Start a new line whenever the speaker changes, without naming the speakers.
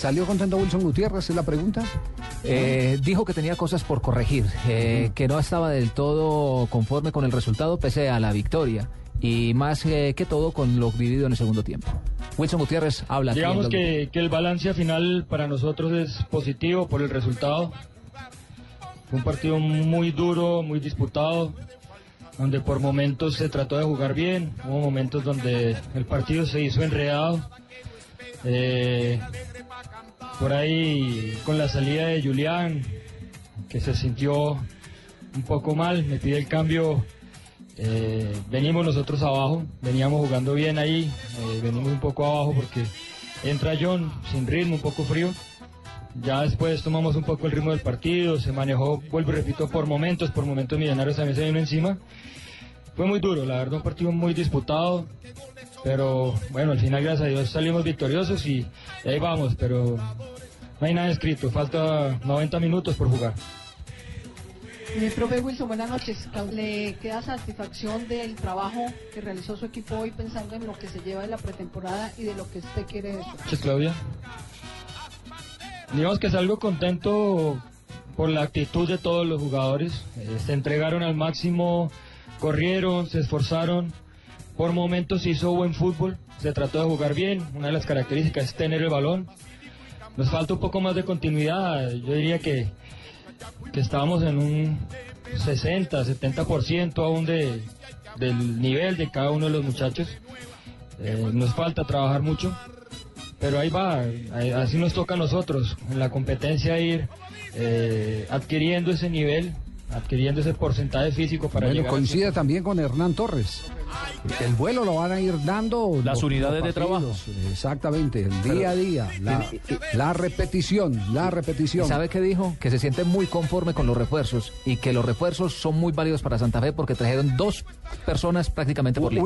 ¿Salió contento Wilson Gutiérrez? Es la pregunta.
Eh, dijo que tenía cosas por corregir, eh, que no estaba del todo conforme con el resultado pese a la victoria y más eh, que todo con lo vivido en el segundo tiempo. Wilson Gutiérrez habla.
Digamos que, que el balance final para nosotros es positivo por el resultado. Fue un partido muy duro, muy disputado, donde por momentos se trató de jugar bien, hubo momentos donde el partido se hizo enredado. Eh, por ahí con la salida de Julián, que se sintió un poco mal, me pide el cambio. eh, venimos nosotros abajo, veníamos jugando bien ahí, eh, venimos un poco abajo porque entra John sin ritmo, un poco frío. Ya después tomamos un poco el ritmo del partido, se manejó, vuelvo y repito, por momentos, por momentos Millonarios también se vino encima. Fue muy duro, la verdad, un partido muy disputado, pero bueno, al final, gracias a Dios, salimos victoriosos y ahí vamos, pero no hay nada escrito, falta 90 minutos por jugar.
Eh, profe Wilson, buenas noches. ¿Le queda satisfacción del trabajo que realizó su equipo hoy pensando en lo que se lleva de la pretemporada y de lo que usted quiere de eso?
Gracias, Claudia. Digamos que salgo contento por la actitud de todos los jugadores. Eh, se entregaron al máximo, corrieron, se esforzaron. Por momentos hizo buen fútbol, se trató de jugar bien. Una de las características es tener el balón. Nos falta un poco más de continuidad. Yo diría que, que estábamos en un 60, 70% aún de, del nivel de cada uno de los muchachos. Eh, nos falta trabajar mucho, pero ahí va, así nos toca a nosotros, en la competencia ir eh, adquiriendo ese nivel, adquiriendo ese porcentaje físico para
Bueno,
llegar a-
coincide también con Hernán Torres. El vuelo lo van a ir dando
Las
los-
unidades
los
de
partidos. Exactamente, el día a día, la, la repetición, la repetición.
¿Sabe qué dijo? Que se siente muy conforme con los refuerzos y que los refuerzos son muy válidos para Santa Fe porque trajeron dos personas prácticamente por línea.